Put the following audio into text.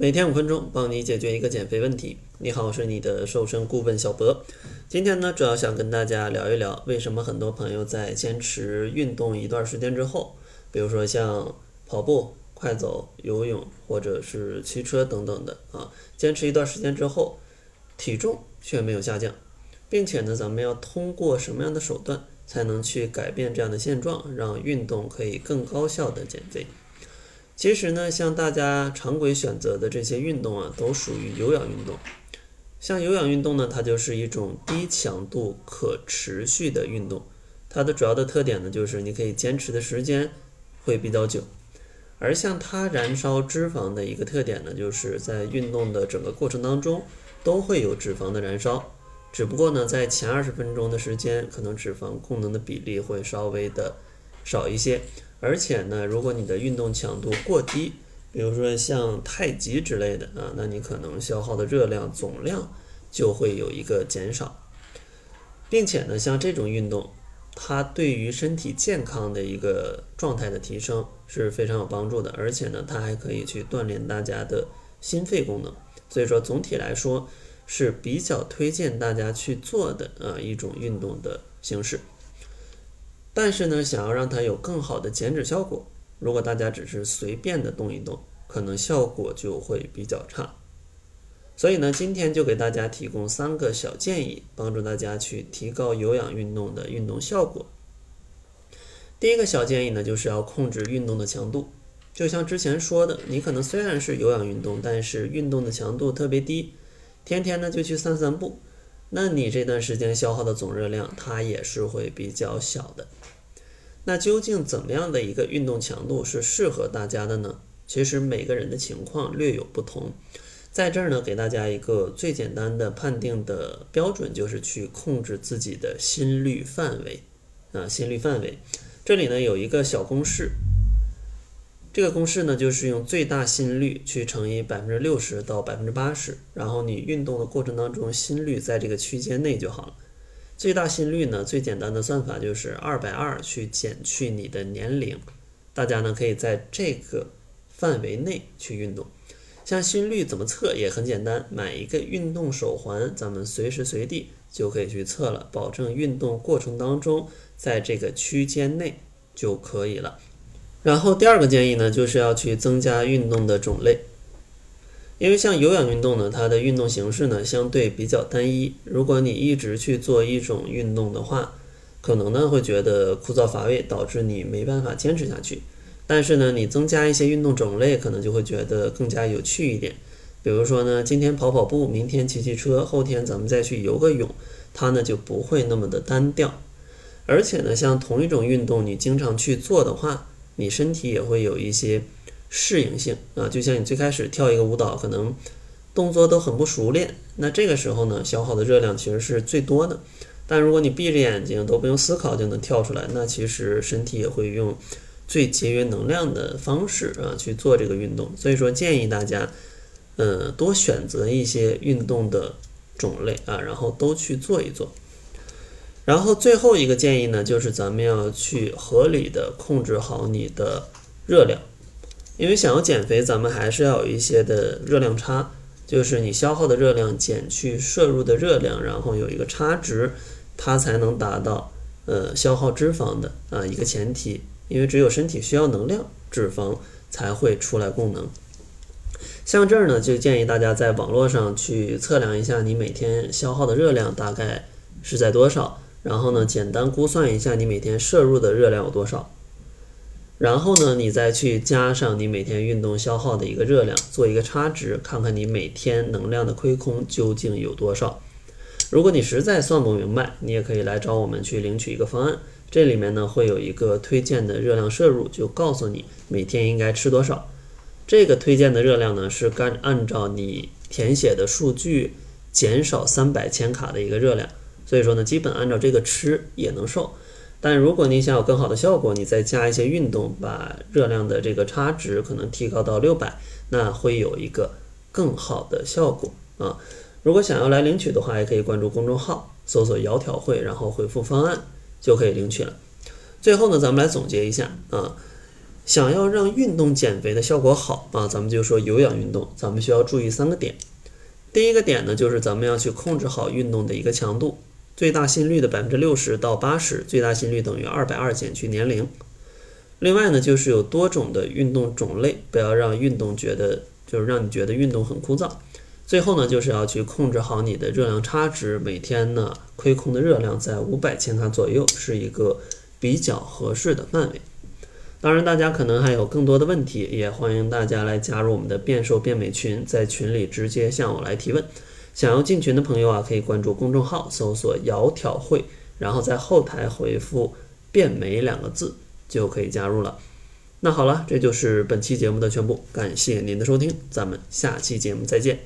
每天五分钟，帮你解决一个减肥问题。你好，我是你的瘦身顾问小博。今天呢，主要想跟大家聊一聊，为什么很多朋友在坚持运动一段时间之后，比如说像跑步、快走、游泳或者是骑车等等的啊，坚持一段时间之后，体重却没有下降，并且呢，咱们要通过什么样的手段才能去改变这样的现状，让运动可以更高效的减肥？其实呢，像大家常规选择的这些运动啊，都属于有氧运动。像有氧运动呢，它就是一种低强度可持续的运动。它的主要的特点呢，就是你可以坚持的时间会比较久。而像它燃烧脂肪的一个特点呢，就是在运动的整个过程当中都会有脂肪的燃烧，只不过呢，在前二十分钟的时间，可能脂肪供能的比例会稍微的少一些。而且呢，如果你的运动强度过低，比如说像太极之类的啊，那你可能消耗的热量总量就会有一个减少，并且呢，像这种运动，它对于身体健康的一个状态的提升是非常有帮助的，而且呢，它还可以去锻炼大家的心肺功能，所以说总体来说是比较推荐大家去做的啊一种运动的形式。但是呢，想要让它有更好的减脂效果，如果大家只是随便的动一动，可能效果就会比较差。所以呢，今天就给大家提供三个小建议，帮助大家去提高有氧运动的运动效果。第一个小建议呢，就是要控制运动的强度。就像之前说的，你可能虽然是有氧运动，但是运动的强度特别低，天天呢就去散散步。那你这段时间消耗的总热量，它也是会比较小的。那究竟怎么样的一个运动强度是适合大家的呢？其实每个人的情况略有不同。在这儿呢，给大家一个最简单的判定的标准，就是去控制自己的心率范围啊，心率范围。这里呢有一个小公式。这个公式呢，就是用最大心率去乘以百分之六十到百分之八十，然后你运动的过程当中心率在这个区间内就好了。最大心率呢，最简单的算法就是二百二去减去你的年龄，大家呢可以在这个范围内去运动。像心率怎么测也很简单，买一个运动手环，咱们随时随地就可以去测了，保证运动过程当中在这个区间内就可以了。然后第二个建议呢，就是要去增加运动的种类，因为像有氧运动呢，它的运动形式呢相对比较单一。如果你一直去做一种运动的话，可能呢会觉得枯燥乏味，导致你没办法坚持下去。但是呢，你增加一些运动种类，可能就会觉得更加有趣一点。比如说呢，今天跑跑步，明天骑骑车，后天咱们再去游个泳，它呢就不会那么的单调。而且呢，像同一种运动，你经常去做的话，你身体也会有一些适应性啊，就像你最开始跳一个舞蹈，可能动作都很不熟练，那这个时候呢，消耗的热量其实是最多的。但如果你闭着眼睛都不用思考就能跳出来，那其实身体也会用最节约能量的方式啊去做这个运动。所以说，建议大家，呃，多选择一些运动的种类啊，然后都去做一做。然后最后一个建议呢，就是咱们要去合理的控制好你的热量，因为想要减肥，咱们还是要有一些的热量差，就是你消耗的热量减去摄入的热量，然后有一个差值，它才能达到呃消耗脂肪的啊一个前提，因为只有身体需要能量，脂肪才会出来供能。像这儿呢，就建议大家在网络上去测量一下你每天消耗的热量大概是在多少。然后呢，简单估算一下你每天摄入的热量有多少，然后呢，你再去加上你每天运动消耗的一个热量，做一个差值，看看你每天能量的亏空究竟有多少。如果你实在算不明白，你也可以来找我们去领取一个方案，这里面呢会有一个推荐的热量摄入，就告诉你每天应该吃多少。这个推荐的热量呢是干按照你填写的数据减少三百千卡的一个热量。所以说呢，基本按照这个吃也能瘦，但如果你想有更好的效果，你再加一些运动，把热量的这个差值可能提高到六百，那会有一个更好的效果啊。如果想要来领取的话，也可以关注公众号，搜索“窈窕会”，然后回复方案就可以领取了。最后呢，咱们来总结一下啊，想要让运动减肥的效果好啊，咱们就说有氧运动，咱们需要注意三个点。第一个点呢，就是咱们要去控制好运动的一个强度，最大心率的百分之六十到八十，最大心率等于二百二减去年龄。另外呢，就是有多种的运动种类，不要让运动觉得就是让你觉得运动很枯燥。最后呢，就是要去控制好你的热量差值，每天呢亏空的热量在五百千卡左右，是一个比较合适的范围。当然，大家可能还有更多的问题，也欢迎大家来加入我们的变瘦变美群，在群里直接向我来提问。想要进群的朋友啊，可以关注公众号，搜索“窈窕会”，然后在后台回复“变美”两个字就可以加入了。那好了，这就是本期节目的全部，感谢您的收听，咱们下期节目再见。